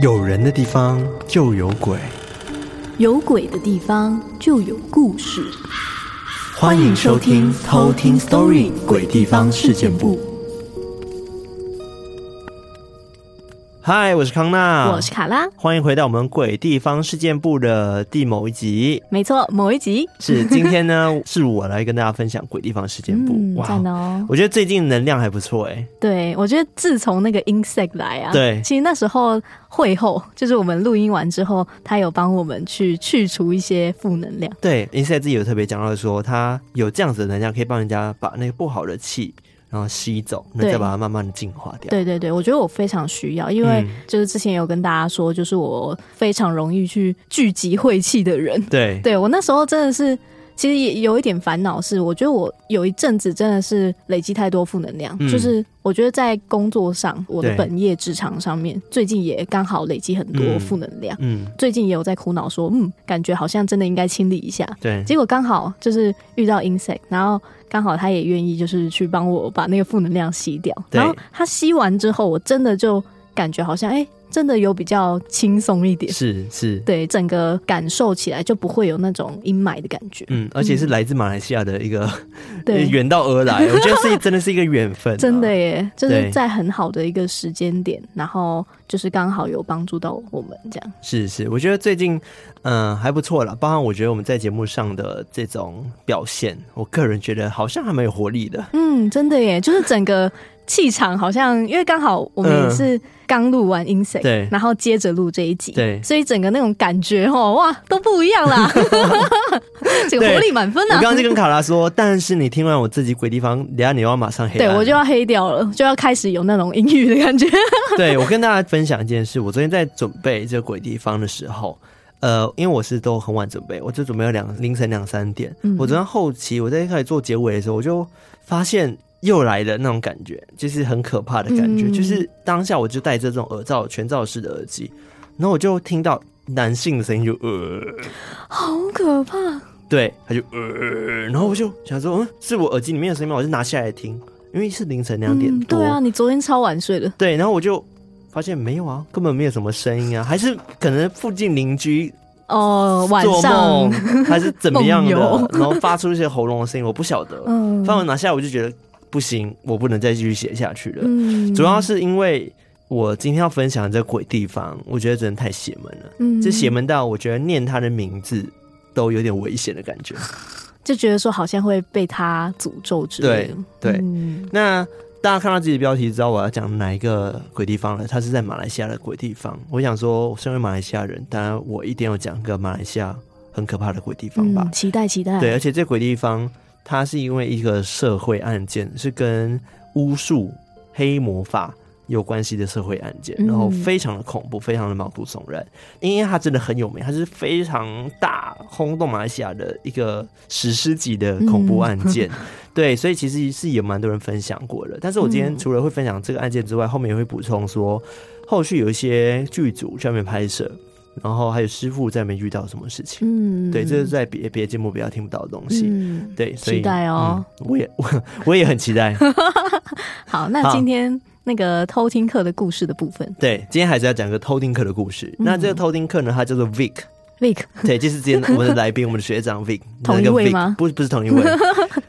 有人的地方就有鬼，有鬼的地方就有故事。欢迎收听《偷听 Story 鬼地方事件簿》。嗨，我是康纳，我是卡拉，欢迎回到我们鬼地方事件部的第某一集。没错，某一集是今天呢，是我来跟大家分享鬼地方事件部。嗯、哇，赞哦！我觉得最近能量还不错哎。对，我觉得自从那个 Insect 来啊，对，其实那时候会后，就是我们录音完之后，他有帮我们去去除一些负能量。对，Insect 自己有特别讲到说，他有这样子的能量，可以帮人家把那个不好的气。然后吸走，那再把它慢慢的净化掉。对对对，我觉得我非常需要，因为就是之前有跟大家说，就是我非常容易去聚集晦气的人。对，对我那时候真的是，其实也有一点烦恼，是我觉得我有一阵子真的是累积太多负能量，嗯、就是我觉得在工作上，我的本业职场上面，最近也刚好累积很多负能量。嗯，最近也有在苦恼说，嗯，感觉好像真的应该清理一下。对，结果刚好就是遇到 Insect，然后。刚好他也愿意，就是去帮我把那个负能量吸掉。然后他吸完之后，我真的就感觉好像，哎、欸，真的有比较轻松一点。是是，对，整个感受起来就不会有那种阴霾的感觉。嗯，而且是来自马来西亚的一个，对，远道而来，我觉得是真的是一个缘分、啊。真的耶，就是在很好的一个时间点，然后就是刚好有帮助到我们这样。是是，我觉得最近。嗯，还不错了。包括我觉得我们在节目上的这种表现，我个人觉得好像还蛮有活力的。嗯，真的耶，就是整个气场好像，因为刚好我们也是刚录完 Insect，对，然后接着录这一集，对，所以整个那种感觉哦，哇，都不一样啦，这个活力满分啊！我刚刚就跟卡拉说，但是你听完我自己鬼地方，等下你要马上黑，对我就要黑掉了，就要开始有那种阴郁的感觉。对，我跟大家分享一件事，我昨天在准备这个鬼地方的时候。呃，因为我是都很晚准备，我就准备了两凌晨两三点。嗯、我昨天后期我在一开始做结尾的时候，我就发现又来的那种感觉，就是很可怕的感觉。嗯、就是当下我就戴着这种耳罩全罩式的耳机，然后我就听到男性的声音就呃，好可怕。对，他就呃，然后我就想说，嗯，是我耳机里面的声音吗？我就拿下来听，因为是凌晨两点多。嗯。对啊，你昨天超晚睡的。对，然后我就。发现没有啊，根本没有什么声音啊，还是可能附近邻居哦晚上还是怎么样的，然后发出一些喉咙的声音，我不晓得。嗯，放完拿下来我就觉得不行，我不能再继续写下去了。嗯，主要是因为我今天要分享的这鬼地方，我觉得真的太邪门了。嗯，这邪门到我觉得念他的名字都有点危险的感觉，就觉得说好像会被他诅咒之类的。对对，嗯、那。大家看到自己的标题，知道我要讲哪一个鬼地方了。它是在马来西亚的鬼地方。我想说，身为马来西亚人，当然我一定要讲个马来西亚很可怕的鬼地方吧。嗯、期待期待。对，而且这鬼地方，它是因为一个社会案件，是跟巫术、黑魔法。有关系的社会案件，然后非常的恐怖，非常的毛骨悚然，因为它真的很有名，它是非常大轰动马来西亚的一个史诗级的恐怖案件，嗯、对，所以其实是有蛮多人分享过的。但是我今天除了会分享这个案件之外，后面也会补充说，后续有一些剧组在那边拍摄，然后还有师傅在那边遇到什么事情，嗯，对，这是在别别节目比较听不到的东西，嗯、对，所以期待哦，嗯、我也我 我也很期待。好，那今天。那个偷听课的故事的部分，对，今天还是要讲个偷听课的故事。嗯、那这个偷听课呢，它叫做 Vic，Vic，对，就是之前我们的来宾，我们的学长 Vic，同一位吗？不，不是同一位，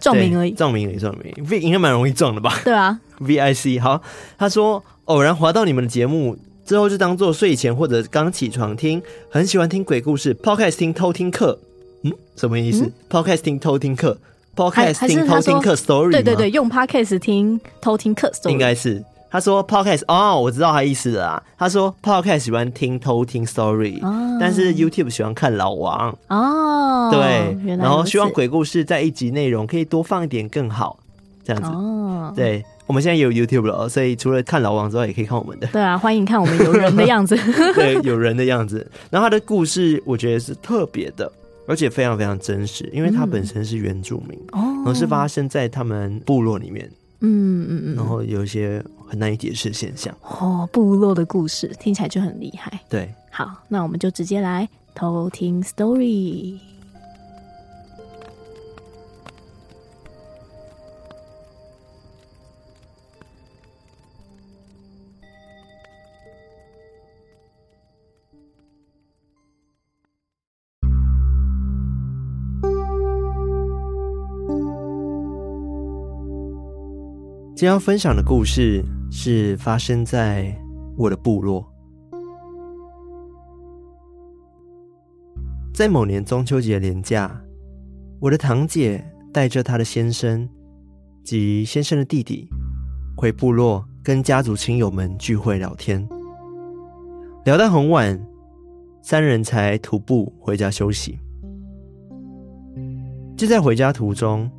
撞名而已，撞名而已，撞名。Vic 应该蛮容易撞的吧？对啊，Vic，好，他说偶然滑到你们的节目之后，就当做睡前或者刚起床听，很喜欢听鬼故事，Podcast 听偷听课，嗯，什么意思、嗯、？Podcast 听偷听课，Podcast 听偷听课 Story，对对对，用 Podcast 听偷听课 Story，应该是。他说 Podcast 哦，我知道他意思了啊。他说 Podcast 喜欢听偷听 story，、哦、但是 YouTube 喜欢看老王哦。对，然后希望鬼故事在一集内容可以多放一点更好，这样子。哦，对，我们现在也有 YouTube 了，所以除了看老王之外，也可以看我们的。对啊，欢迎看我们有人的样子。对，有人的样子。然后他的故事我觉得是特别的，而且非常非常真实，因为他本身是原住民，哦、嗯，而是发生在他们部落里面。嗯嗯嗯，然后有一些很难以解释的现象哦，部落的故事听起来就很厉害。对，好，那我们就直接来偷听 story。今天要分享的故事是发生在我的部落。在某年中秋节连假，我的堂姐带着她的先生及先生的弟弟回部落，跟家族亲友们聚会聊天，聊到很晚，三人才徒步回家休息。就在回家途中，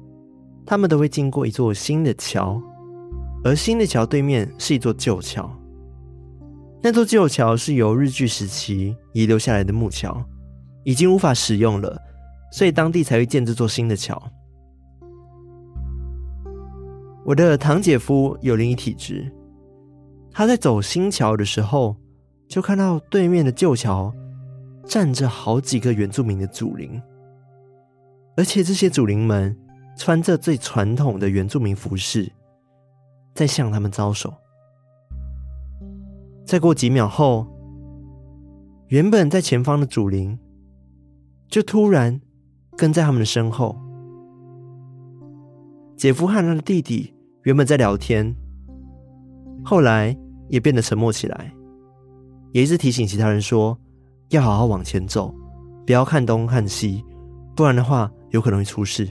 他们都会经过一座新的桥，而新的桥对面是一座旧桥。那座旧桥是由日据时期遗留下来的木桥。已经无法使用了，所以当地才会建这座新的桥。我的堂姐夫有灵异体质，他在走新桥的时候，就看到对面的旧桥站着好几个原住民的祖灵，而且这些祖灵们穿着最传统的原住民服饰，在向他们招手。再过几秒后，原本在前方的祖灵。就突然跟在他们的身后。姐夫和他的弟弟原本在聊天，后来也变得沉默起来，也一直提醒其他人说要好好往前走，不要看东看西，不然的话有可能会出事。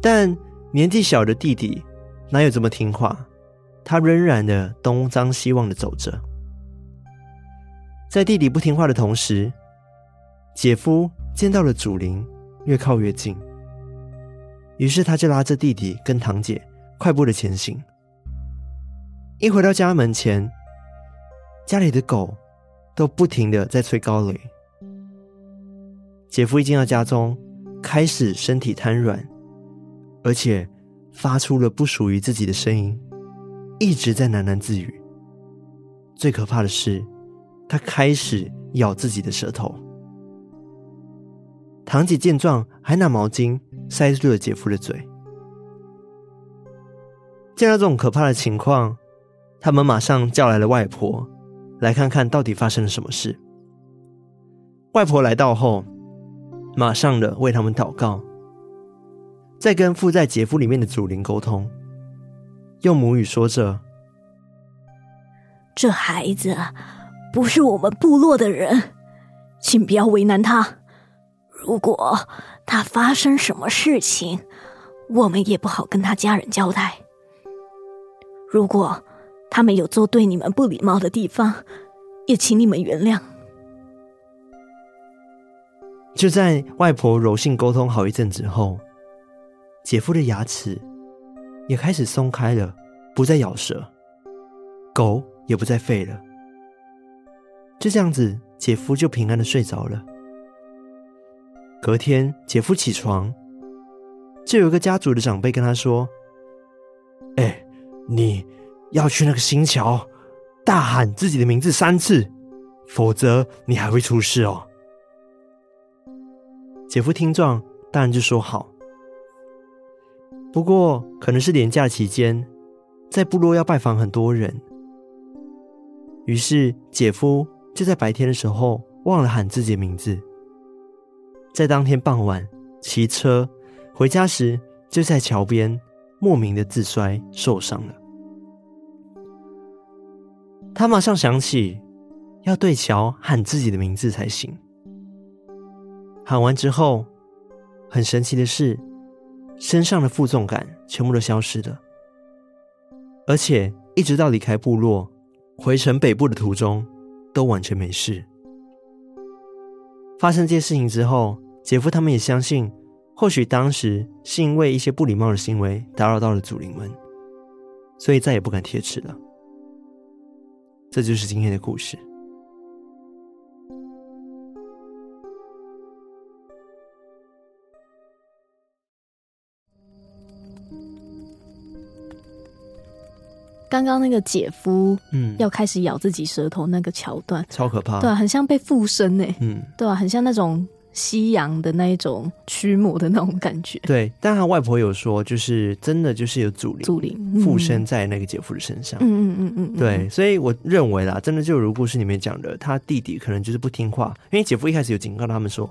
但年纪小的弟弟哪有这么听话？他仍然的东张西望的走着，在弟弟不听话的同时。姐夫见到了祖灵，越靠越近，于是他就拉着弟弟跟堂姐快步的前行。一回到家门前，家里的狗都不停的在催高雷。姐夫一进到家中，开始身体瘫软，而且发出了不属于自己的声音，一直在喃喃自语。最可怕的是，他开始咬自己的舌头。堂姐见状，还拿毛巾塞住了姐夫的嘴。见到这种可怕的情况，他们马上叫来了外婆，来看看到底发生了什么事。外婆来到后，马上的为他们祷告，再跟附在姐夫里面的祖灵沟通，用母语说着：“这孩子不是我们部落的人，请不要为难他。”如果他发生什么事情，我们也不好跟他家人交代。如果他们有做对你们不礼貌的地方，也请你们原谅。就在外婆柔性沟通好一阵子后，姐夫的牙齿也开始松开了，不再咬舌，狗也不再吠了。就这样子，姐夫就平安的睡着了。隔天，姐夫起床，就有一个家族的长辈跟他说：“哎、你要去那个新桥，大喊自己的名字三次，否则你还会出事哦。”姐夫听状，当然就说好。不过，可能是连假期间，在部落要拜访很多人，于是姐夫就在白天的时候忘了喊自己的名字。在当天傍晚骑车回家时，就在桥边莫名的自摔受伤了。他马上想起要对桥喊自己的名字才行。喊完之后，很神奇的是，身上的负重感全部都消失了，而且一直到离开部落回城北部的途中，都完全没事。发生这些事情之后，姐夫他们也相信，或许当时是因为一些不礼貌的行为打扰到了祖灵们，所以再也不敢贴纸了。这就是今天的故事。刚刚那个姐夫，嗯，要开始咬自己舌头那个桥段，超可怕，对啊，很像被附身呢，嗯，对啊，很像那种。西洋的那一种驱魔的那种感觉，对。但他外婆有说，就是真的就是有祖灵，祖灵附身在那个姐夫的身上。嗯嗯嗯嗯，对。所以我认为啦，真的就如故事里面讲的，他弟弟可能就是不听话，因为姐夫一开始有警告他们说，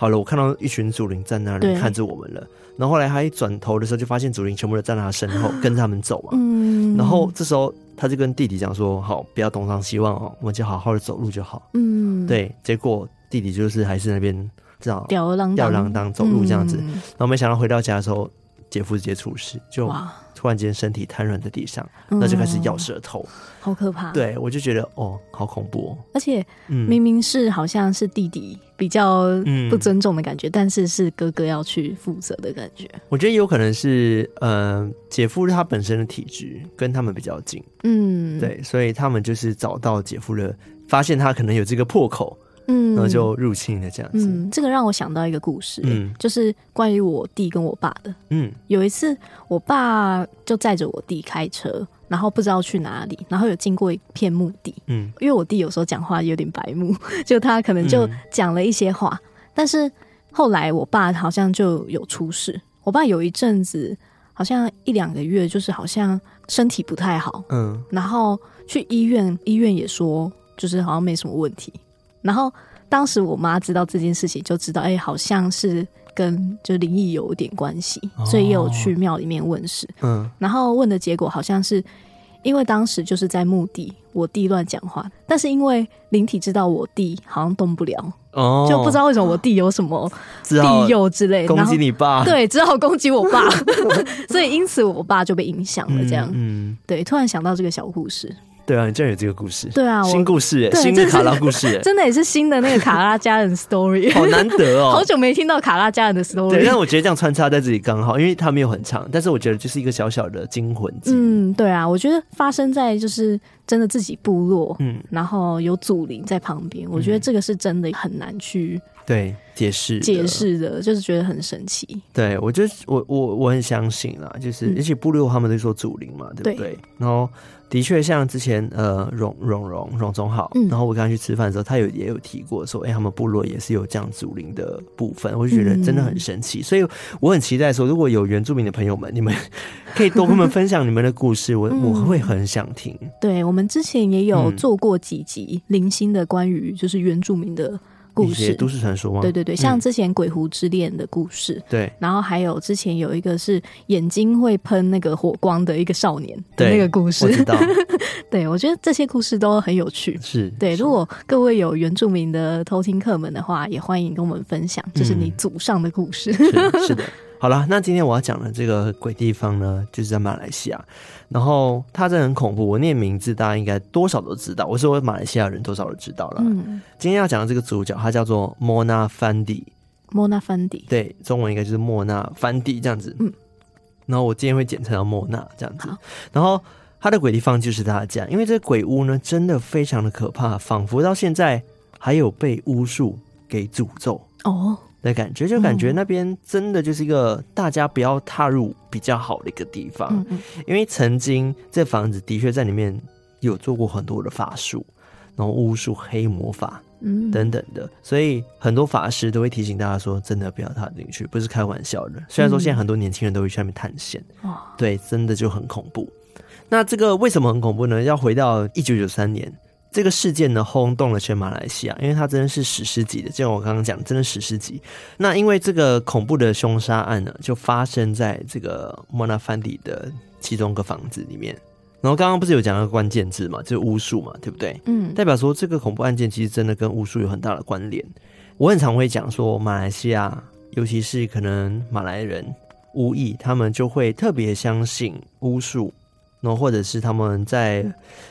好了，我看到一群祖灵在那里看着我们了。然后后来他一转头的时候，就发现祖灵全部都站在他身后，跟着他们走嘛。嗯。然后这时候他就跟弟弟讲说：“好，不要东张西望哦，我们就好好的走路就好。”嗯。对。结果弟弟就是还是那边这样吊儿郎当，吊儿郎当走路这样子。嗯。然后没想到回到家的时候，姐夫直接出事，就。突然间身体瘫软在地上，那就开始咬舌头，嗯、好可怕。对，我就觉得哦，好恐怖哦。而且明明是好像是弟弟比较不尊重的感觉，嗯、但是是哥哥要去负责的感觉。我觉得有可能是，呃，姐夫他本身的体质跟他们比较近，嗯，对，所以他们就是找到姐夫的，发现他可能有这个破口。嗯，然后就入侵了这样子。嗯，这个让我想到一个故事，嗯，就是关于我弟跟我爸的。嗯，有一次我爸就载着我弟开车，然后不知道去哪里，然后有经过一片墓地。嗯，因为我弟有时候讲话有点白目，就他可能就讲了一些话，嗯，但是后来我爸好像就有出事。我爸有一阵子好像一两个月，就是好像身体不太好。嗯，然后去医院，医院也说就是好像没什么问题。然后当时我妈知道这件事情，就知道哎，好像是跟就灵异有点关系，哦、所以也有去庙里面问事。嗯，然后问的结果好像是因为当时就是在墓地，我弟乱讲话，但是因为灵体知道我弟好像动不了，哦，就不知道为什么我弟有什么 庇佑之类，攻击你爸，对，只好攻击我爸，所以因此我爸就被影响了。这样，嗯，嗯对，突然想到这个小故事。对啊，你竟然有这个故事？对啊，新故事，新的卡拉故事，真的也是新的那个卡拉家人 story，好难得哦，好久没听到卡拉家人的 story。对，但我觉得这样穿插在这里刚好，因为它没有很长，但是我觉得就是一个小小的惊魂。嗯，对啊，我觉得发生在就是真的自己部落，嗯，然后有祖灵在旁边，我觉得这个是真的很难去对解释解释的，就是觉得很神奇。对，我觉得我我我很相信啦，就是而且部落他们都说祖灵嘛，对不对？然后。的确，像之前呃，荣荣荣荣宗浩，嗯、然后我刚刚去吃饭的时候，他有也有提过说，哎、欸，他们部落也是有这样祖灵的部分，我就觉得真的很神奇，嗯、所以我很期待说，如果有原住民的朋友们，你们可以多跟我们分享你们的故事，我、嗯、我会很想听。对，我们之前也有做过几集零星的关于就是原住民的。故事都市传说吗？对对对，像之前鬼狐之恋的故事，嗯、对，然后还有之前有一个是眼睛会喷那个火光的一个少年的那个故事，我知道。对，我觉得这些故事都很有趣。是对，如果各位有原住民的偷听客们的话，也欢迎跟我们分享，就是你祖上的故事。嗯、是，是的。好了，那今天我要讲的这个鬼地方呢，就是在马来西亚。然后他真的很恐怖，我念名字大家应该多少都知道。我是我马来西亚人多少都知道了。嗯，今天要讲的这个主角，他叫做莫纳凡迪。莫纳凡迪，对，中文应该就是莫纳凡迪这样子。嗯，然后我今天会简称到莫纳这样子。好然后他的鬼地方就是他的家，因为这个鬼屋呢，真的非常的可怕，仿佛到现在还有被巫术给诅咒。哦。的感觉，就感觉那边真的就是一个大家不要踏入比较好的一个地方，嗯嗯，因为曾经这房子的确在里面有做过很多的法术，然后巫术、黑魔法，嗯等等的，所以很多法师都会提醒大家说，真的不要踏进去，不是开玩笑的。虽然说现在很多年轻人都会去那边探险，嗯、对，真的就很恐怖。那这个为什么很恐怖呢？要回到一九九三年。这个事件呢，轰动了全马来西亚，因为它真的是史诗级的，就像我刚刚讲，真的史诗级。那因为这个恐怖的凶杀案呢，就发生在这个莫纳凡迪的其中一个房子里面。然后刚刚不是有讲到关键字嘛，就是巫术嘛，对不对？嗯，代表说这个恐怖案件其实真的跟巫术有很大的关联。我很常会讲说，马来西亚，尤其是可能马来人、巫裔，他们就会特别相信巫术。然后，或者是他们在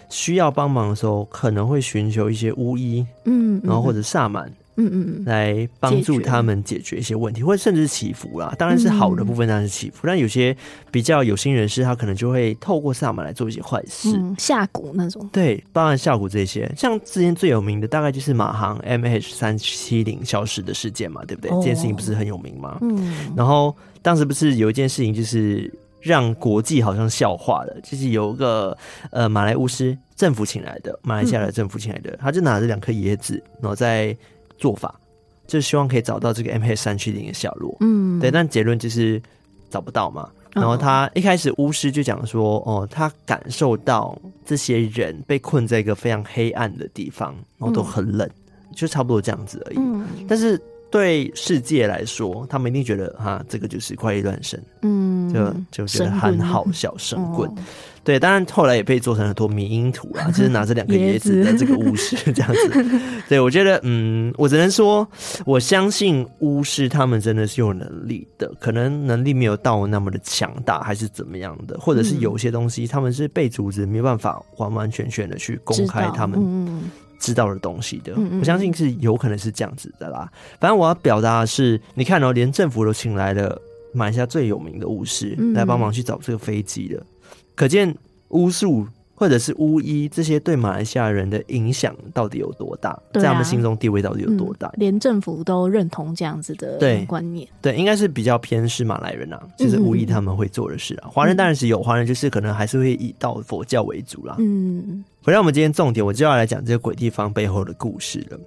需要帮忙的时候，可能会寻求一些巫医，嗯，然后或者萨满，嗯嗯，来帮助他们解决一些问题，或者甚至是祈福啦。当然是好的部分，当然是祈福。但有些比较有心人士，他可能就会透过萨满来做一些坏事，下蛊那种。对，包含下蛊这些。像之前最有名的，大概就是马航 MH 三七零消失的事件嘛，对不对？这件事情不是很有名吗？嗯。然后当时不是有一件事情，就是。让国际好像笑话了，就是有一个呃马来巫师政府请来的，马来西亚的政府请来的，嗯、他就拿着两颗椰子，然后在做法，就希望可以找到这个 MH 三七零的下落。嗯，对，但结论就是找不到嘛。然后他一开始巫师就讲说，哦，他感受到这些人被困在一个非常黑暗的地方，然后都很冷，嗯、就差不多这样子而已。嗯、但是对世界来说，他们一定觉得哈，这个就是怪力乱神，嗯，就就觉得很好笑，神棍。哦对，当然后来也被做成很多迷因图啊，就是拿着两个椰子的这个巫师这样子。对，我觉得，嗯，我只能说，我相信巫师他们真的是有能力的，可能能力没有到那么的强大，还是怎么样的，或者是有些东西他们是被组织没办法完完全全的去公开他们知道的东西的。我相信是有可能是这样子的啦。反正我要表达的是，你看哦，连政府都请来了马来西亚最有名的巫师来帮忙去找这个飞机了。可见巫术或者是巫医这些对马来西亚人的影响到底有多大，在他们心中地位到底有多大？连政府都认同这样子的观念。对，应该是比较偏是马来人啊，就是巫医他们会做的事啊。华人当然是有，华人就是可能还是会以道佛教为主啦。嗯，回到我们今天重点，我就要来讲这个鬼地方背后的故事了。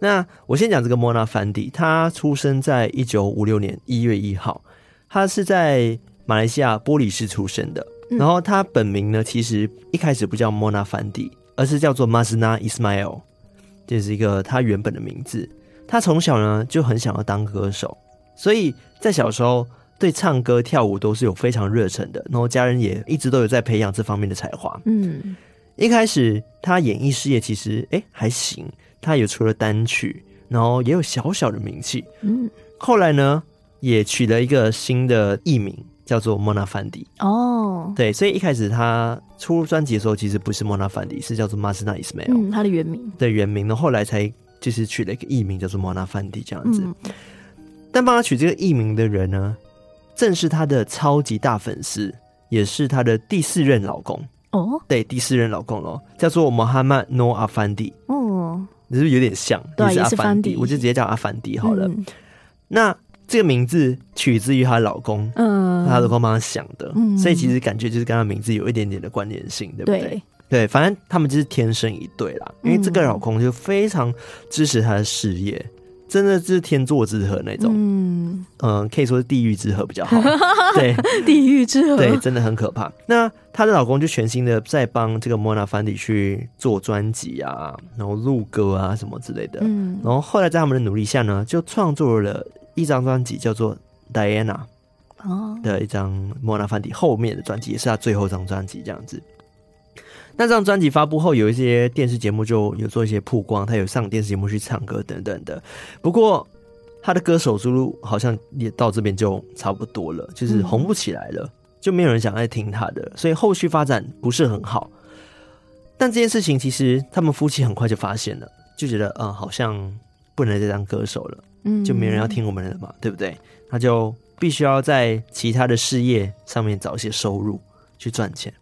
那我先讲这个莫纳凡迪，他出生在一九五六年一月一号，他是在马来西亚玻里市出生的。然后他本名呢，其实一开始不叫莫纳凡迪，而是叫做 Masna Ismail，这是一个他原本的名字。他从小呢就很想要当歌手，所以在小时候对唱歌跳舞都是有非常热忱的。然后家人也一直都有在培养这方面的才华。嗯，一开始他演艺事业其实诶还行，他也出了单曲，然后也有小小的名气。嗯，后来呢也取了一个新的艺名。叫做莫纳凡迪哦，对，所以一开始他出专辑的时候，其实不是莫纳凡迪，是叫做马斯纳伊斯梅尔，嗯，他的原名，对，原名呢，后来才就是取了一个艺名，叫做莫纳凡迪这样子。嗯、但帮他取这个艺名的人呢，正是他的超级大粉丝，也是他的第四任老公哦，对，第四任老公咯，叫做穆罕默诺阿凡迪哦，你是不是有点像？对，也是阿凡迪，我就直接叫阿凡迪好了。嗯、那。这个名字取自于她老公，嗯，她老公帮她想的，嗯，所以其实感觉就是跟她名字有一点点的关联性，对不对？对，对，反正他们就是天生一对啦。因为这个老公就非常支持她的事业，真的是天作之合那种，嗯嗯，可以说是地狱之合比较好。对，地狱之合，对，真的很可怕。那她的老公就全心的在帮这个莫娜凡迪去做专辑啊，然后录歌啊什么之类的，嗯，然后后来在他们的努力下呢，就创作了。一张专辑叫做《Diana》哦的一张莫纳凡迪后面的专辑，也是他最后一张专辑这样子。那这张专辑发布后，有一些电视节目就有做一些曝光，他有上电视节目去唱歌等等的。不过他的歌手之路好像也到这边就差不多了，就是红不起来了，嗯、就没有人想再听他的，所以后续发展不是很好。但这件事情其实他们夫妻很快就发现了，就觉得嗯，好像不能再当歌手了。就没人要听我们的嘛，对不对？他就必须要在其他的事业上面找一些收入去赚钱。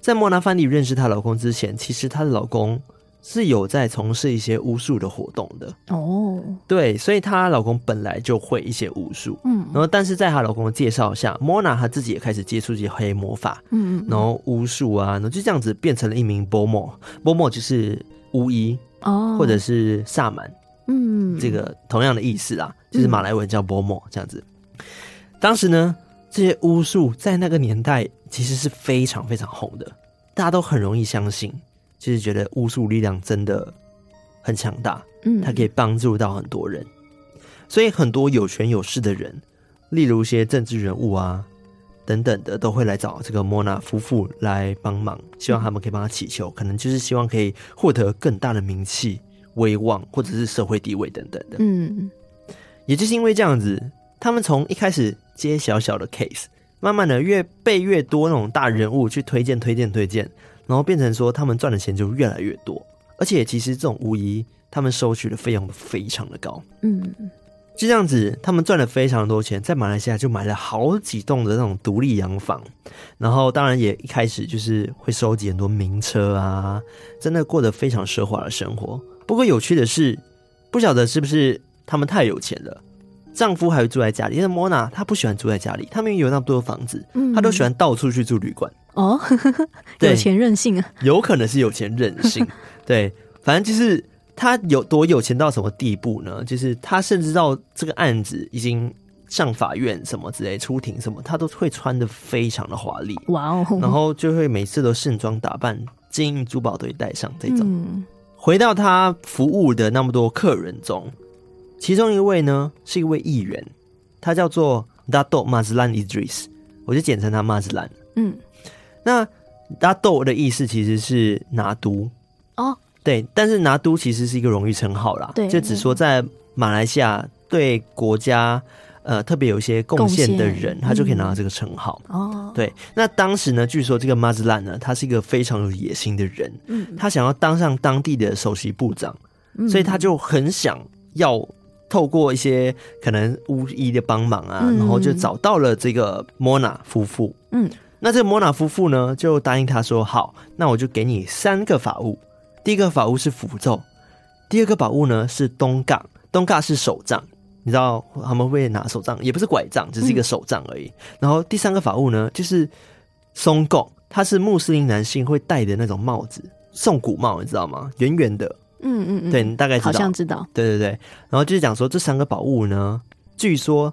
在莫娜范迪认识她老公之前，其实她的老公是有在从事一些巫术的活动的哦。对，所以她老公本来就会一些巫术，嗯。然后，但是在她老公的介绍下，莫娜她自己也开始接触一些黑魔法，嗯，然后巫术啊，然后就这样子变成了一名波莫。波莫就是巫医哦，或者是萨满。嗯，这个同样的意思啊，就是马来文叫波莫这样子。当时呢，这些巫术在那个年代其实是非常非常红的，大家都很容易相信，就是觉得巫术力量真的很强大，嗯，它可以帮助到很多人，所以很多有权有势的人，例如一些政治人物啊等等的，都会来找这个莫娜夫妇来帮忙，希望他们可以帮他祈求，可能就是希望可以获得更大的名气。威望或者是社会地位等等的，嗯，也就是因为这样子，他们从一开始接小小的 case，慢慢的越被越多那种大人物去推荐、推荐、推荐，然后变成说他们赚的钱就越来越多，而且其实这种无疑他们收取的费用非常的高，嗯，就这样子，他们赚了非常多钱，在马来西亚就买了好几栋的那种独立洋房，然后当然也一开始就是会收集很多名车啊，真的过得非常奢华的生活。不过有趣的是，不晓得是不是他们太有钱了，丈夫还会住在家里。因为莫娜她不喜欢住在家里，他们有那么多房子，她都喜欢到处去住旅馆。哦，有钱任性啊！有可能是有钱任性。对，反正就是他有多有钱到什么地步呢？就是他甚至到这个案子已经上法院什么之类出庭什么，他都会穿的非常的华丽。哇哦！然后就会每次都盛装打扮，金银珠宝都会带上这种。嗯回到他服务的那么多客人中，其中一位呢是一位议员，他叫做 Dato Mazlan Idris，我就简称他 Mazlan。嗯，那 Dato 的意思其实是拿督。哦，对，但是拿督其实是一个荣誉称号啦，对，就只说在马来西亚对国家呃特别有一些贡献的人，他就可以拿到这个称号哦。对，那当时呢，据说这个 Mazlan 呢，他是一个非常有野心的人，嗯，他想要当上当地的首席部长，所以他就很想要。透过一些可能巫医的帮忙啊，然后就找到了这个莫娜夫妇。嗯，那这个莫娜夫妇呢，就答应他说：“好，那我就给你三个法物。第一个法物是符咒，第二个宝物呢是东嘎，东嘎是手杖，你知道他们会拿手杖，也不是拐杖，只是一个手杖而已。然后第三个法物呢，就是松贡，它是穆斯林男性会戴的那种帽子，宋古帽，你知道吗？圆圆的。”嗯嗯嗯，对，你大概知道，好像知道，对对对。然后就是讲说这三个宝物呢，据说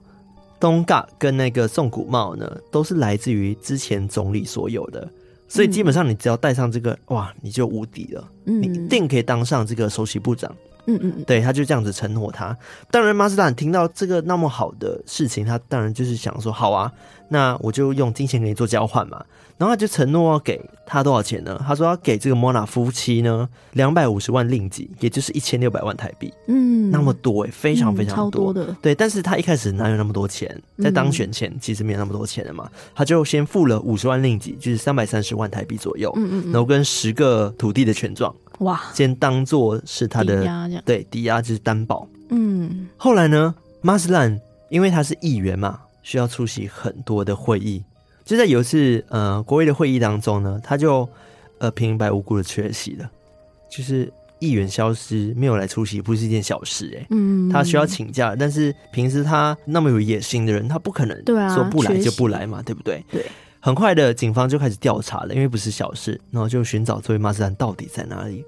东嘎跟那个宋古帽呢，都是来自于之前总理所有的，所以基本上你只要戴上这个，哇，你就无敌了，嗯，你一定可以当上这个首席部长。嗯嗯嗯，对，他就这样子承诺他。当然，马斯坦听到这个那么好的事情，他当然就是想说，好啊，那我就用金钱给你做交换嘛。然后他就承诺要给他多少钱呢？他说要给这个莫娜夫妻呢两百五十万令吉，也就是一千六百万台币。嗯，那么多诶，非常非常多，超多的。对，但是他一开始哪有那么多钱？在当选前其实没有那么多钱的嘛。他就先付了五十万令吉，就是三百三十万台币左右。嗯嗯，然后跟十个土地的权状，哇，先当做是他的对，抵押就是担保。嗯，后来呢，马斯兰因为他是议员嘛，需要出席很多的会议。就在有一次呃国会的会议当中呢，他就呃平白无故的缺席了，就是议员消失没有来出席，不是一件小事哎、欸。嗯，他需要请假，但是平时他那么有野心的人，他不可能说不来就不来嘛，对不对？对。很快的，警方就开始调查了，因为不是小事，然后就寻找这位马斯兰到底在哪里。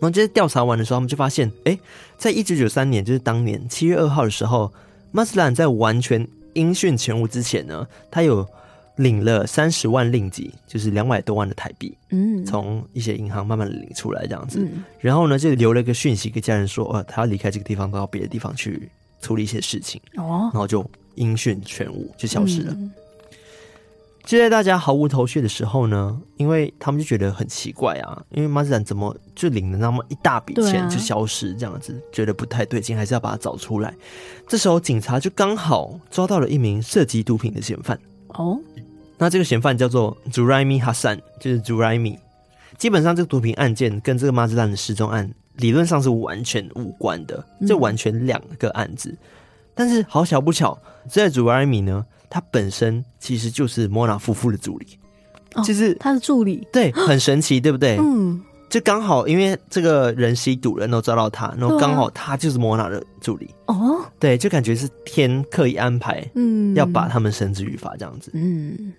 然后接着调查完的时候，他们就发现，哎，在一九九三年，就是当年七月二号的时候，马斯兰在完全音讯全无之前呢，他有。领了三十万令吉，就是两百多万的台币。嗯，从一些银行慢慢的领出来这样子。嗯、然后呢，就留了一个讯息给家人说，呃，他要离开这个地方，到别的地方去处理一些事情。哦，然后就音讯全无，就消失了。嗯、就在大家毫无头绪的时候呢，因为他们就觉得很奇怪啊，因为马斯兰怎么就领了那么一大笔钱就消失这样子，啊、觉得不太对劲，还是要把它找出来。这时候警察就刚好抓到了一名涉及毒品的嫌犯。哦。那这个嫌犯叫做 Zuraimi Hassan，就是 Zuraimi。基本上，这个毒品案件跟这个马子兰的失踪案理论上是完全无关的，这完全两个案子。嗯、但是好巧不巧，这 Zuraimi 呢，他本身其实就是莫娜夫妇的助理，哦、就是他的助理。对，很神奇，对不对？嗯。就刚好因为这个人吸毒然后抓到他，然后刚好他就是莫娜的助理。哦。对，就感觉是天刻意安排，嗯，要把他们绳之于法这样子。嗯。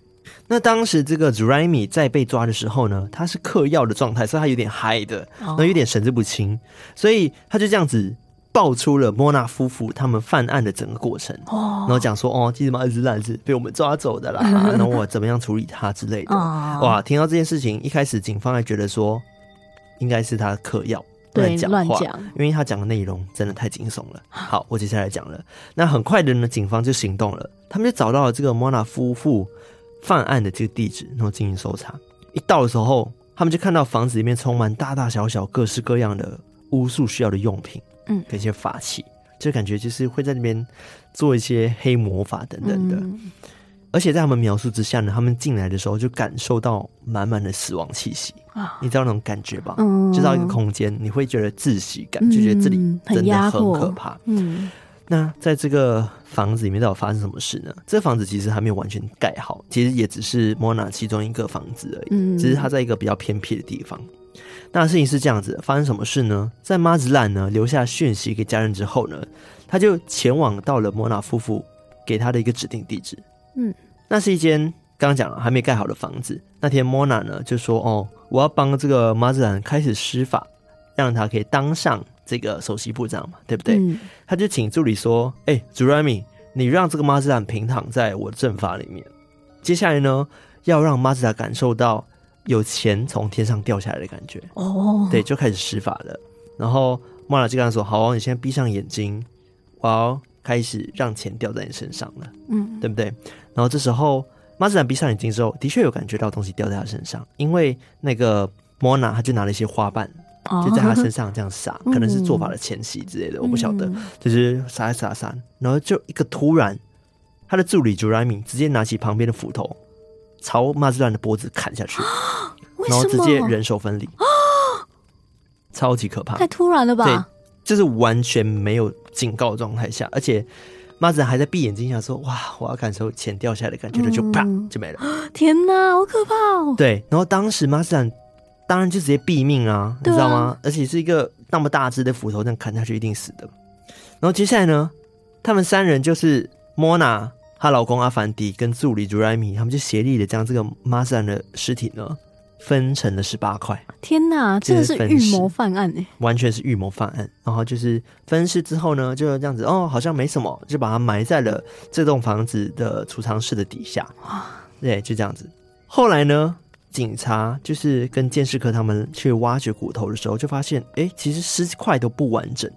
那当时这个 Zuraimi 在被抓的时候呢，他是嗑药的状态，所以他有点嗨的，然后有点神志不清，所以他就这样子爆出了莫娜夫妇他们犯案的整个过程，然后讲说哦，其实马兹烂是被我们抓走的啦，然后我怎么样处理他之类的。哇，听到这件事情，一开始警方还觉得说应该是他嗑药乱讲话，因为他讲的内容真的太惊悚了。好，我接下来讲了，那很快的呢，警方就行动了，他们就找到了这个莫娜夫妇。犯案的这个地址，然后进行搜查。一到的时候，他们就看到房子里面充满大大小小、各式各样的巫术需要的用品，嗯，跟一些法器，就感觉就是会在那边做一些黑魔法等等的。嗯、而且在他们描述之下呢，他们进来的时候就感受到满满的死亡气息啊！你知道那种感觉吧？嗯，就到一个空间，你会觉得窒息感，就觉得这里真的很可怕。嗯。那在这个房子里面到底发生什么事呢？这个房子其实还没有完全盖好，其实也只是莫娜其中一个房子而已。嗯，只是它在一个比较偏僻的地方。那事情是这样子，发生什么事呢？在马子兰呢留下讯息给家人之后呢，他就前往到了莫娜夫妇给他的一个指定地址。嗯，那是一间刚刚讲了还没盖好的房子。那天莫娜呢就说：“哦，我要帮这个马子兰开始施法，让他可以当上。”这个首席部长嘛，对不对？嗯、他就请助理说：“哎、欸，祖拉米，你让这个马子兰平躺在我的阵法里面。接下来呢，要让马子兰感受到有钱从天上掉下来的感觉。哦，对，就开始施法了。然后莫娜就跟他说：‘好，你现在闭上眼睛，我要开始让钱掉在你身上了，嗯，对不对？然后这时候马自然闭上眼睛之后，的确有感觉到东西掉在他身上，因为那个莫娜他就拿了一些花瓣，就在他身上这样撒，可能是做法的前夕之类的，我不晓得，就是撒一撒撒，然后就一个突然，他的助理朱莱米直接拿起旁边的斧头，朝马自然的脖子砍下去，然后直接人手分离，超级可怕，太突然了吧？对，就是完全没有警告的状态下，而且马自然还在闭眼睛，想说：“哇，我要感受钱掉下来的感觉了。”就啪就没了。天哪，好可怕哦！对，然后当时马自然当然就直接毙命啊，你知道吗？而且是一个那么大只的斧头，这样砍下去一定死的。然后接下来呢，他们三人就是莫娜、她老公阿凡迪跟助理朱莱米，他们就协力的将这个马斯兰的尸体呢。分成了十八块，天哪，真的是预谋犯案哎，完全是预谋犯案。然后就是分尸之后呢，就这样子哦，好像没什么，就把它埋在了这栋房子的储藏室的底下。哇，对，就这样子。后来呢，警察就是跟鉴识科他们去挖掘骨头的时候，就发现，哎，其实尸块都不完整。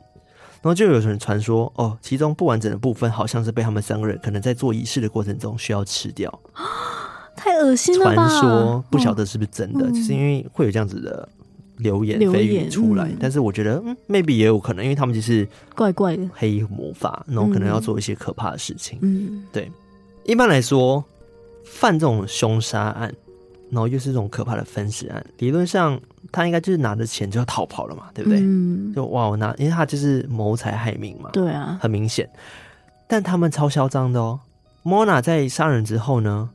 然后就有人传说，哦，其中不完整的部分，好像是被他们三个人可能在做仪式的过程中需要吃掉。太恶心了吧！传说不晓得是不是真的，就、嗯、是因为会有这样子的流言蜚语出来。嗯、但是我觉得，嗯，maybe 也有可能，因为他们就是怪怪的黑魔法，然后可能要做一些可怕的事情。嗯，对。一般来说，犯这种凶杀案，然后又是这种可怕的分尸案，理论上他应该就是拿着钱就要逃跑了嘛，对不对？嗯，就哇，我拿，因为他就是谋财害命嘛。对啊，很明显。但他们超嚣张的哦。莫娜在杀人之后呢？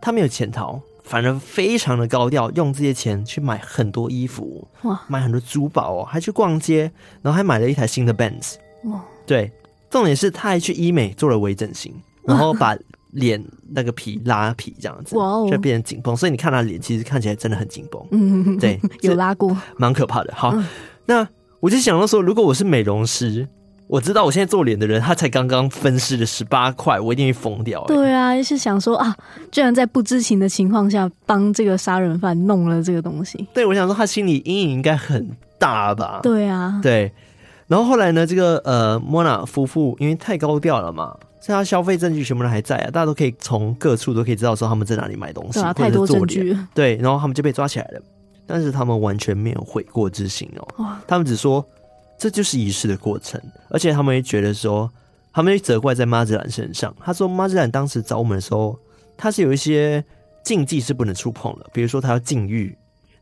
他没有潜逃，反而非常的高调，用这些钱去买很多衣服，哇，买很多珠宝哦，还去逛街，然后还买了一台新的 Benz。哇，对，重点是他还去医美做了微整形，然后把脸那个皮拉皮这样子，哇哦，就变成紧绷，所以你看他脸其实看起来真的很紧绷。嗯，对，有拉过，蛮可怕的。好，嗯、那我就想到说，如果我是美容师。我知道我现在做脸的人，他才刚刚分尸了十八块，我一定会疯掉。对啊，是想说啊，居然在不知情的情况下帮这个杀人犯弄了这个东西。对，我想说他心理阴影应该很大吧？对啊，对。然后后来呢，这个呃莫娜夫妇因为太高调了嘛，所以他消费证据全部都还在啊，大家都可以从各处都可以知道说他们在哪里买东西，啊、太多证据。对，然后他们就被抓起来了，但是他们完全没有悔过之心哦，哇他们只说。这就是仪式的过程，而且他们也觉得说，他们也责怪在马自然身上。他说，马自然当时找我们的时候，他是有一些禁忌是不能触碰的，比如说他要禁欲，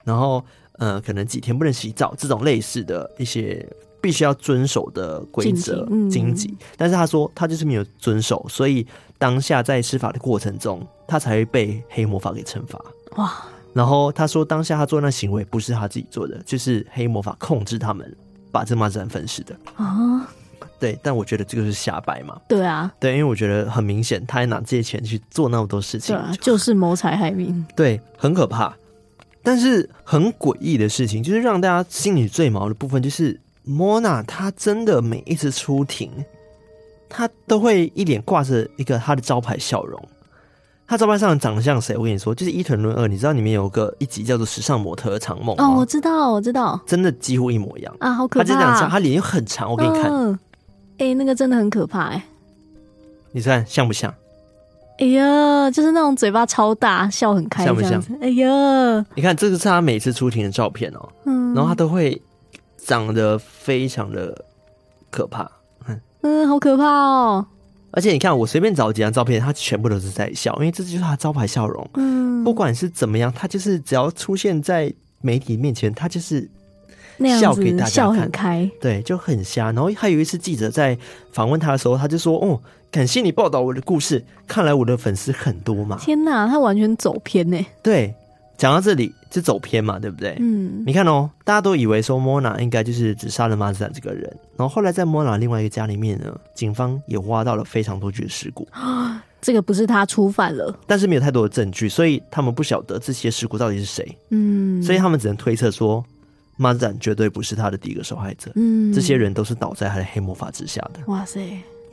然后呃，可能几天不能洗澡，这种类似的一些必须要遵守的规则、禁忌。嗯、但是他说他就是没有遵守，所以当下在施法的过程中，他才会被黑魔法给惩罚。哇！然后他说，当下他做那行为不是他自己做的，就是黑魔法控制他们。把这马自然分尸的啊，对，但我觉得这个是瞎掰嘛。对啊，对，因为我觉得很明显，他还拿这些钱去做那么多事情，对啊，就是谋财害命，对，很可怕。但是很诡异的事情，就是让大家心里最毛的部分，就是莫娜她真的每一次出庭，她都会一脸挂着一个她的招牌笑容。她招牌上长得像谁？我跟你说，就是《伊藤润二》，你知道里面有个一集叫做《时尚模特的长梦》哦，我知道，我知道，真的几乎一模一样啊，好可怕！他这样长，他脸又很长，我给你看，哎、欸，那个真的很可怕，哎，你看像不像？哎呀，就是那种嘴巴超大，笑很开，像不像？哎呀，你看这个是他每次出庭的照片哦，嗯，然后他都会长得非常的可怕，嗯嗯，好可怕哦。而且你看，我随便找几张照片，他全部都是在笑，因为这就是他招牌笑容。嗯，不管是怎么样，他就是只要出现在媒体面前，他就是笑给大家看，笑很开，对，就很瞎。然后还有一次记者在访问他的时候，他就说：“哦，感谢你报道我的故事，看来我的粉丝很多嘛。”天哪，他完全走偏呢。对。讲到这里就走偏嘛，对不对？嗯，你看哦，大家都以为说莫娜应该就是只杀了马自然这个人，然后后来在莫娜另外一个家里面呢，警方也挖到了非常多具的尸骨。这个不是他初犯了，但是没有太多的证据，所以他们不晓得这些尸骨到底是谁。嗯，所以他们只能推测说，马自然绝对不是他的第一个受害者。嗯，这些人都是倒在他的黑魔法之下的。哇塞！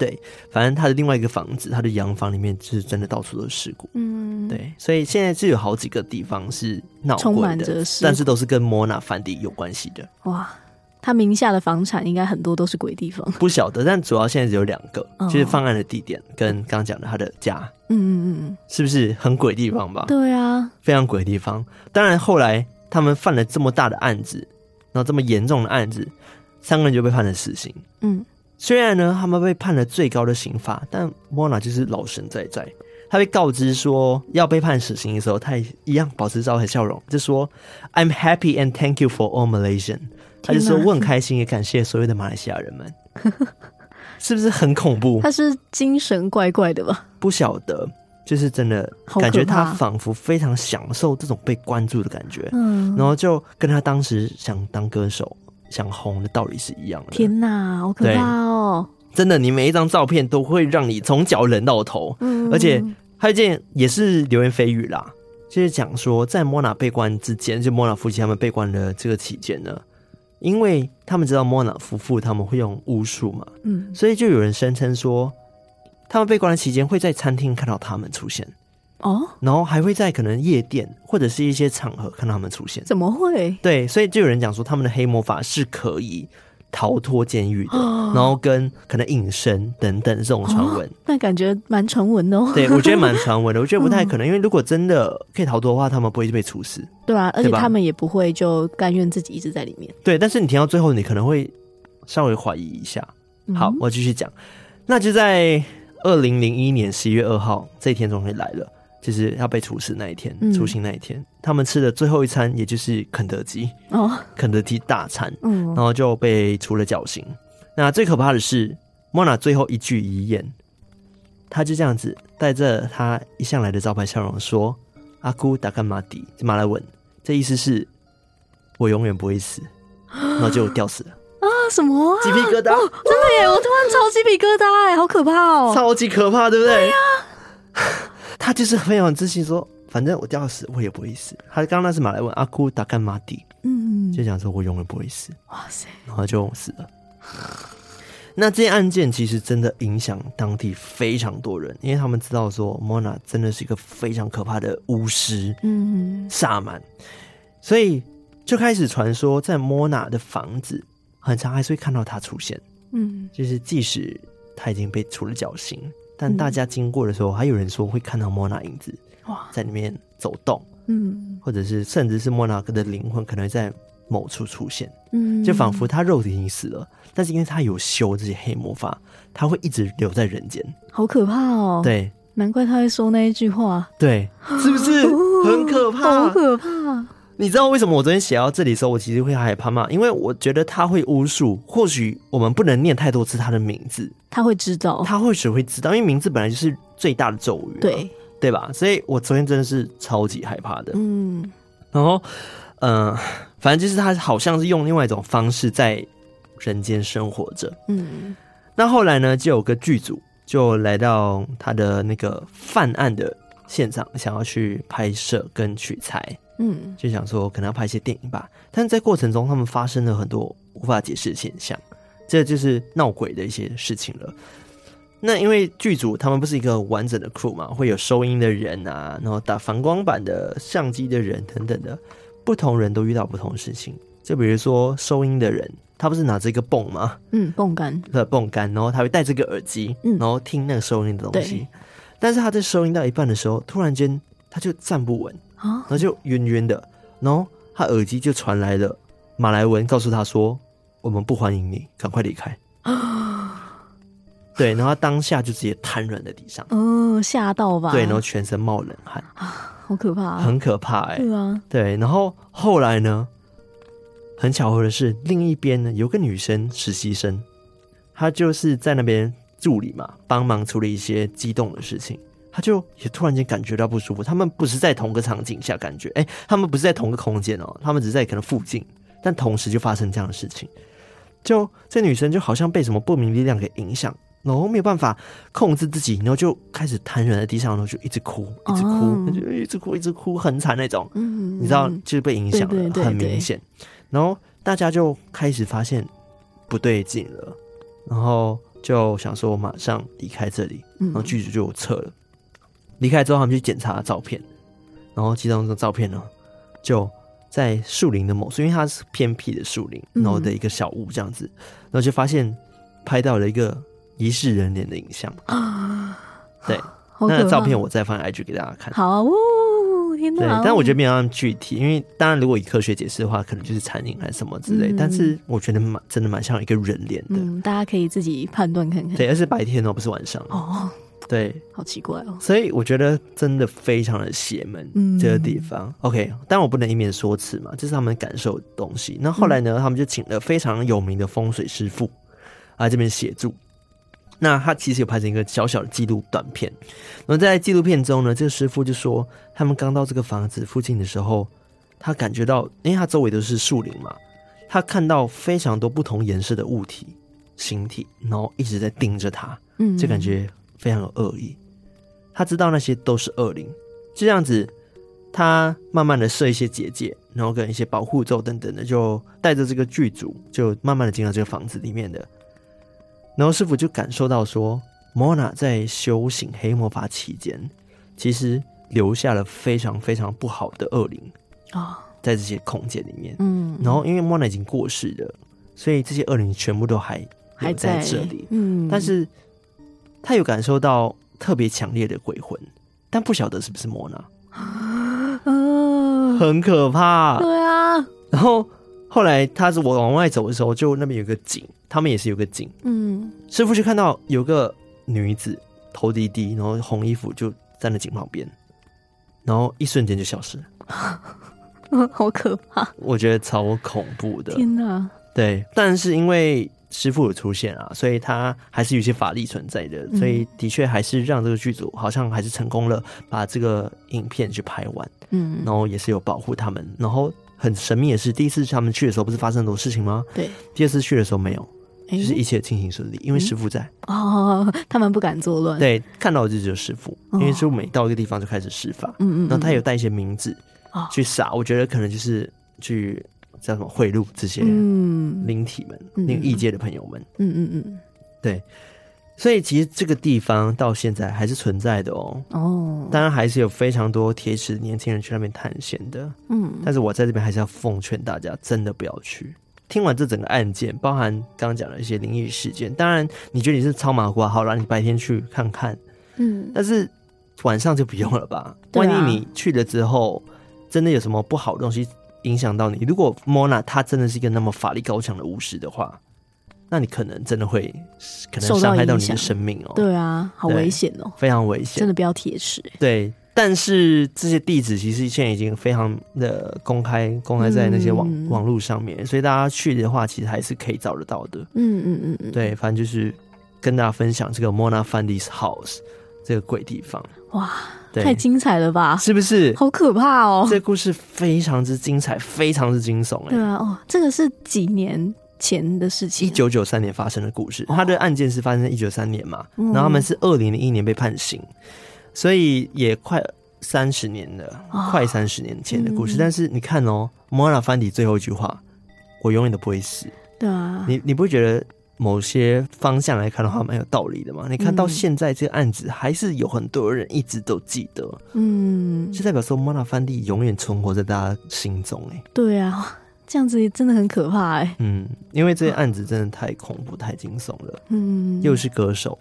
对，反正他的另外一个房子，他的洋房里面就是真的到处都是事故。嗯，对，所以现在是有好几个地方是闹鬼的，充满着，但是都是跟莫娜、凡迪有关系的。哇，他名下的房产应该很多都是鬼地方，不晓得，但主要现在只有两个，哦、就是犯案的地点跟刚刚讲的他的家，嗯嗯嗯，是不是很鬼地方吧？对啊，非常鬼地方。当然后来他们犯了这么大的案子，然后这么严重的案子，三个人就被判了死刑。嗯，虽然呢他们被判了最高的刑罚，但莫娜就是老神在在。他被告知说要被判死刑的时候，他也一样保持招牌笑容，就说 "I'm happy and thank you for all Malaysian"，他就说我很开心，也感谢所有的马来西亚人们，是不是很恐怖？他是精神怪怪的吧？不晓得，就是真的感觉他仿佛非常享受这种被关注的感觉，嗯，然后就跟他当时想当歌手、想红的道理是一样的。天哪，好可怕哦！真的，你每一张照片都会让你从脚冷到头，嗯，而且。还有一件也是流言蜚语啦，就是讲说在莫娜被关之间，就莫娜夫妻他们被关的这个期间呢，因为他们知道莫娜夫妇他们会用巫术嘛，嗯，所以就有人声称说，他们被关的期间会在餐厅看到他们出现，哦，然后还会在可能夜店或者是一些场合看到他们出现，怎么会？对，所以就有人讲说他们的黑魔法是可以。逃脱监狱的，然后跟可能隐身等等这种传闻，那、哦、感觉蛮传闻的哦。对，我觉得蛮传闻的，我觉得不太可能，嗯、因为如果真的可以逃脱的话，他们不会被处死。对啊，而且他们也不会就甘愿自己一直在里面。对，但是你听到最后，你可能会稍微怀疑一下。好，我继续讲。那就在二零零一年十一月二号这一天终于来了。就是要被处死那一天，处刑那一天，嗯、他们吃的最后一餐，也就是肯德基哦，肯德基大餐，嗯，然后就被处了绞刑。那最可怕的是，莫娜最后一句遗言，他就这样子带着他一向来的招牌笑容说：“阿姑达干马迪，马来文，这意思是我永远不会死。”然后就吊死了啊！什么、啊？鸡皮疙瘩、哦？真的耶！我突然超鸡皮疙瘩，哎，好可怕哦，超级可怕，对不对？对呀、啊。他就是非常自信，说：“反正我吊死，我也不会死。”他刚刚那是马来文，阿库达干马蒂，嗯，就讲说我永远不会死。哇塞，然后就死了。那这件案件其实真的影响当地非常多人，因为他们知道说莫娜真的是一个非常可怕的巫师，嗯，萨满，所以就开始传说，在莫娜的房子，很常还是会看到他出现，嗯，就是即使他已经被处了绞刑。但大家经过的时候，还有人说会看到莫娜影子哇，在里面走动，嗯，或者是甚至是莫娜的灵魂可能在某处出现，嗯，就仿佛他肉体已经死了，但是因为他有修这些黑魔法，他会一直留在人间，好可怕哦！对，难怪他会说那一句话，对，是不是 很可怕？好可怕！你知道为什么我昨天写到这里的时候，我其实会害怕吗？因为我觉得他会巫术，或许我们不能念太多次他的名字，他会知道，他或许会知道，因为名字本来就是最大的咒语，对。对吧？所以我昨天真的是超级害怕的，嗯，然后嗯、呃，反正就是他好像是用另外一种方式在人间生活着，嗯，那后来呢，就有个剧组就来到他的那个犯案的现场，想要去拍摄跟取材。嗯，就想说可能要拍一些电影吧，但是在过程中他们发生了很多无法解释的现象，这就是闹鬼的一些事情了。那因为剧组他们不是一个完整的 crew 嘛，会有收音的人啊，然后打反光板的相机的人等等的，不同人都遇到不同的事情。就比如说收音的人，他不是拿着一个泵吗？嗯，泵杆的泵杆，然后他会戴这个耳机，嗯，然后听那个收音的东西。但是他在收音到一半的时候，突然间他就站不稳。然后就晕晕的，然后他耳机就传来了马来文，告诉他说：“我们不欢迎你，赶快离开。”对，然后他当下就直接瘫软在地上，哦，吓到吧？对，然后全身冒冷汗。啊，好可怕，很可怕，哎，对啊，对，然后后来呢，很巧合的是，另一边呢有个女生实习生，她就是在那边助理嘛，帮忙处理一些激动的事情。他就也突然间感觉到不舒服。他们不是在同个场景下感觉，哎、欸，他们不是在同个空间哦，他们只是在可能附近，但同时就发生这样的事情。就这女生就好像被什么不明力量给影响，然后没有办法控制自己，然后就开始瘫软在地上，然后就一直哭，一直哭，就、哦、一直哭，一直哭，很惨那种。嗯，你知道，就是被影响了，很明显。然后大家就开始发现不对劲了，然后就想说马上离开这里，然后剧组就撤了。离开之后，他们去检查照片，然后其中一张照片呢，就在树林的某处，因为它是偏僻的树林，然后的一个小屋这样子，嗯、然后就发现拍到了一个疑似人脸的影像啊。对，那个照片我再放 IG 给大家看。好哦，天哪！对，但我觉得没有那么具体，因为当然如果以科学解释的话，可能就是残影还是什么之类。嗯、但是我觉得蛮真的蛮像一个人脸的。嗯，大家可以自己判断看看。对，而是白天哦，不是晚上哦。对，好奇怪哦。所以我觉得真的非常的邪门，嗯、这个地方。OK，但我不能一面说辞嘛，这是他们感受的东西。那后来呢，嗯、他们就请了非常有名的风水师傅来这边协助。那他其实有拍成一个小小的记录短片。然后在纪录片中呢，这个师傅就说，他们刚到这个房子附近的时候，他感觉到，因为他周围都是树林嘛，他看到非常多不同颜色的物体、形体，然后一直在盯着他，嗯，就感觉。非常有恶意，他知道那些都是恶灵，就这样子，他慢慢的设一些结界，然后跟一些保护咒等等的，就带着这个剧组，就慢慢的进到这个房子里面的。然后师傅就感受到说，莫娜在修行黑魔法期间，其实留下了非常非常不好的恶灵啊，在这些空间里面。嗯，然后因为莫娜已经过世了，所以这些恶灵全部都还还在这里。嗯，但是。他有感受到特别强烈的鬼魂，但不晓得是不是莫娜，很可怕。对啊，然后后来他是我往外走的时候，就那边有个井，他们也是有个井。嗯，师傅就看到有个女子头低低，然后红衣服就站在井旁边，然后一瞬间就消失了，好可怕！我觉得超恐怖的。天哪！对，但是因为。师傅有出现啊，所以他还是有些法力存在的，所以的确还是让这个剧组好像还是成功了，把这个影片去拍完，嗯，然后也是有保护他们，然后很神秘的是，第一次他们去的时候不是发生很多事情吗？对，第二次去的时候没有，就是一切进行顺利，因为师傅在哦，他们不敢作乱，对，看到的就只有师傅，因为师傅每到一个地方就开始施法，嗯嗯，然后他有带一些名字去撒，我觉得可能就是去。叫什么贿赂这些灵体们，那个异界的朋友们，嗯嗯嗯，对，所以其实这个地方到现在还是存在的哦。哦，当然还是有非常多铁齿年轻人去那边探险的。嗯，但是我在这边还是要奉劝大家，真的不要去。听完这整个案件，包含刚刚讲的一些灵异事件，当然你觉得你是超马瓜，好了，你白天去看看，嗯，但是晚上就不用了吧？万一你去了之后，真的有什么不好的东西。影响到你。如果莫娜她真的是一个那么法力高强的巫师的话，那你可能真的会可能伤害到你的生命哦。对啊，好危险哦，非常危险，真的不要铁齿。对，但是这些地址其实现在已经非常的公开，公开在那些网、嗯、网络上面，所以大家去的话，其实还是可以找得到的。嗯嗯嗯嗯，对，反正就是跟大家分享这个 Mona Fandi's House 这个鬼地方。哇！对太精彩了吧？是不是？好可怕哦！这故事非常之精彩，非常之惊悚哎。对啊，哦，这个是几年前的事情，一九九三年发生的故事。他的案件是发生在一九九三年嘛，哦、然后他们是二零零一年被判刑，所以也快三十年了，哦、快三十年前的故事。嗯、但是你看哦，莫娜·范迪最后一句话：“我永远都不会死。”对啊，你你不会觉得？某些方向来看的话，蛮有道理的嘛。你看到现在这个案子，还是有很多人一直都记得，嗯，就代表说莫娜范蒂永远存活在大家心中哎。对啊，这样子也真的很可怕哎。嗯，因为这些案子真的太恐怖、太惊悚了。嗯，又是歌手，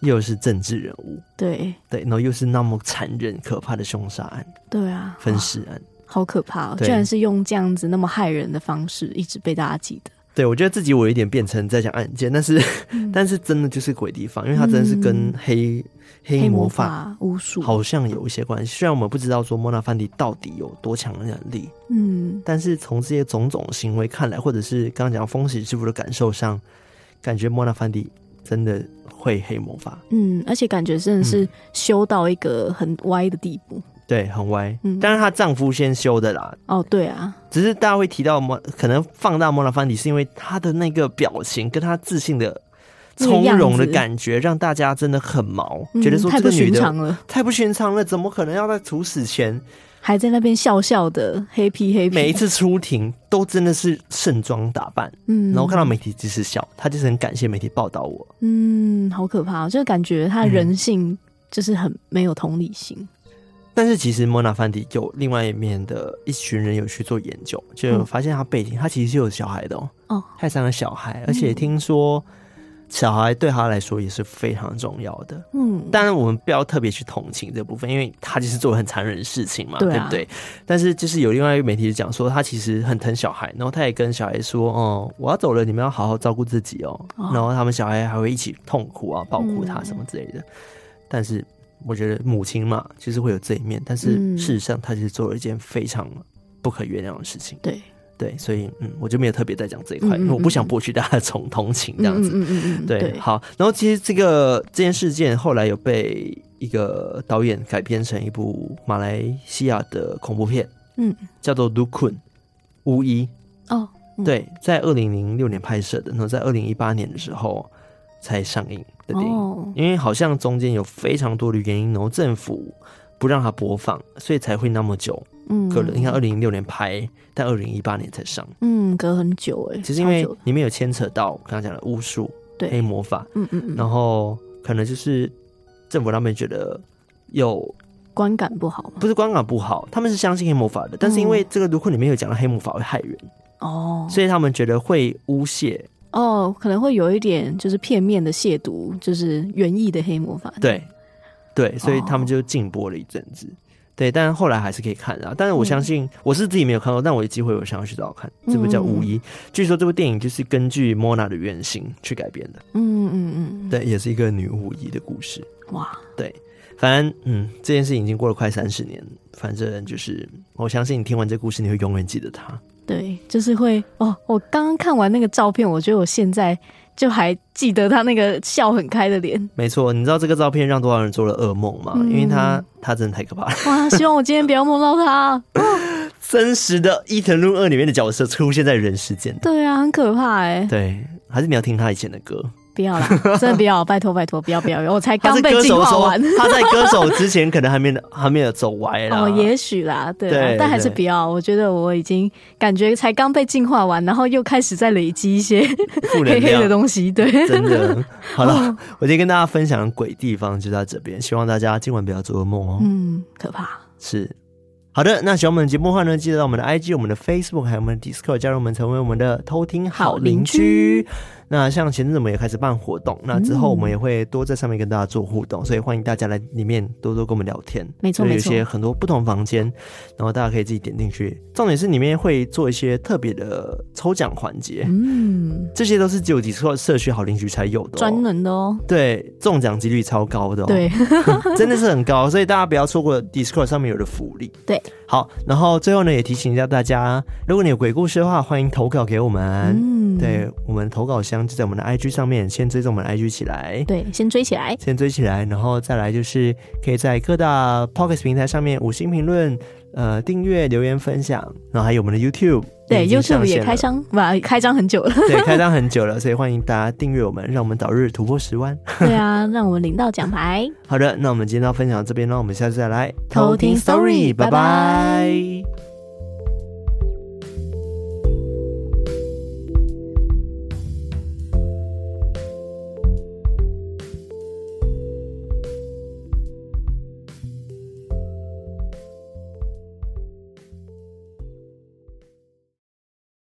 又是政治人物，对对，然后又是那么残忍、可怕的凶杀案。对啊，分尸案，好可怕哦！居然是用这样子那么害人的方式，一直被大家记得。对，我觉得自己我有一点变成在讲案件，但是、嗯、但是真的就是鬼地方，因为它真的是跟黑、嗯、黑魔法巫术好像有一些关系。虽然我们不知道说莫娜范迪到底有多强的能力，嗯，但是从这些种种行为看来，或者是刚刚讲风喜师傅的感受上，感觉莫娜范迪真的会黑魔法，嗯，而且感觉真的是修到一个很歪的地步。对，很歪。嗯，但是她丈夫先修的啦。哦，对啊。只是大家会提到莫，可能放大莫娜范迪，是因为她的那个表情跟她自信的从容的感觉，让大家真的很毛，觉得说这个女的太不寻常了，太不寻常了，怎么可能要在处死前还在那边笑笑的黑皮黑皮？每一次出庭都真的是盛装打扮，嗯，然后看到媒体只是笑，她就是很感谢媒体报道我。嗯，好可怕，就感觉她人性就是很没有同理心。但是其实莫娜·范迪有另外一面的一群人有去做研究，就发现他背景，他其实是有小孩的哦，哦，他有三个小孩，而且听说小孩对他来说也是非常重要的。嗯，当然我们不要特别去同情这部分，因为他就是做了很残忍的事情嘛，对，啊、对不对？但是就是有另外一个媒体讲说，他其实很疼小孩，然后他也跟小孩说：“哦，我要走了，你们要好好照顾自己哦。哦”然后他们小孩还会一起痛哭啊，抱哭他什么之类的，嗯、但是。我觉得母亲嘛，其实会有这一面，但是事实上，她其实做了一件非常不可原谅的事情。对对，所以嗯，我就没有特别在讲这一块，因为我不想剥取大家的同同情这样子。嗯嗯嗯嗯，对，对，好。然后其实这个这件事件后来有被一个导演改编成一部马来西亚的恐怖片，嗯，叫做《Dukun 巫医》哦，嗯、对，在二零零六年拍摄的，然后在二零一八年的时候才上映。的电影，oh. 因为好像中间有非常多的原因，然后政府不让他播放，所以才会那么久。嗯，可能你看，二零零六年拍，但二零一八年才上。嗯，隔很久哎。其实因为里面有牵扯到刚刚讲的巫术、对黑魔法，嗯嗯嗯，然后可能就是政府他们觉得有观感不好吗？不是观感不好，他们是相信黑魔法的，但是因为这个卢库里面有讲到黑魔法会害人哦，所以他们觉得会诬陷。哦，可能会有一点就是片面的亵渎，就是原意的黑魔法。对，对，所以他们就禁播了一阵子。哦、对，但是后来还是可以看啊。但是我相信，嗯、我是自己没有看过，但我有机会我想要去找找看。这部叫《巫医》，据说这部电影就是根据莫娜的原型去改编的。嗯嗯嗯，对，也是一个女巫医的故事。哇，对，反正嗯，这件事情已经过了快三十年，反正就是我相信你听完这故事，你会永远记得它。对，就是会哦。我刚刚看完那个照片，我觉得我现在就还记得他那个笑很开的脸。没错，你知道这个照片让多少人做了噩梦吗？嗯、因为他他真的太可怕了。哇，希望我今天不要梦到他。真实的《伊藤润二》里面的角色出现在人世间。对啊，很可怕哎。对，还是你要听他以前的歌。不要了，真的不要，拜托拜托，不要不要！我才刚被净化完。他在歌手之前可能还没还没有走歪啦。哦，也许啦，对，对，但还是不要。我觉得我已经感觉才刚被净化完，然后又开始在累积一些黑黑的东西。对，真的。好了，哦、我今天跟大家分享的鬼地方就在这边，希望大家今晚不要做噩梦哦。嗯，可怕。是。好的，那喜欢我们的节目的话呢，记得到我们的 IG、我们的 Facebook 还有我们的 Discord 加入我们，成为我们的偷听好邻居。那像前阵子我们也开始办活动，那之后我们也会多在上面跟大家做互动，嗯、所以欢迎大家来里面多多跟我们聊天。没错，有一些很多不同房间，然后大家可以自己点进去。重点是里面会做一些特别的抽奖环节，嗯，这些都是只有 Discord 社区好邻居才有的、哦，专门的哦。对，中奖几率超高的、哦，对，真的是很高，所以大家不要错过 Discord 上面有的福利。对，好，然后最后呢，也提醒一下大家，如果你有鬼故事的话，欢迎投稿给我们。嗯，对，我们投稿箱就在我们的 IG。上面先追踪我们 IG 起来，对，先追起来，先追起来，然后再来就是可以在各大 Podcast 平台上面五星评论、呃订阅、留言、分享，然后还有我们的 YouTube，对，YouTube 也开张，哇，开张很久了，对，开张很久了，所以欢迎大家订阅我们，让我们早日突破十万。对啊，让我们领到奖牌。好的，那我们今天要分享到这边，那我们下次再来偷听 Story，拜拜。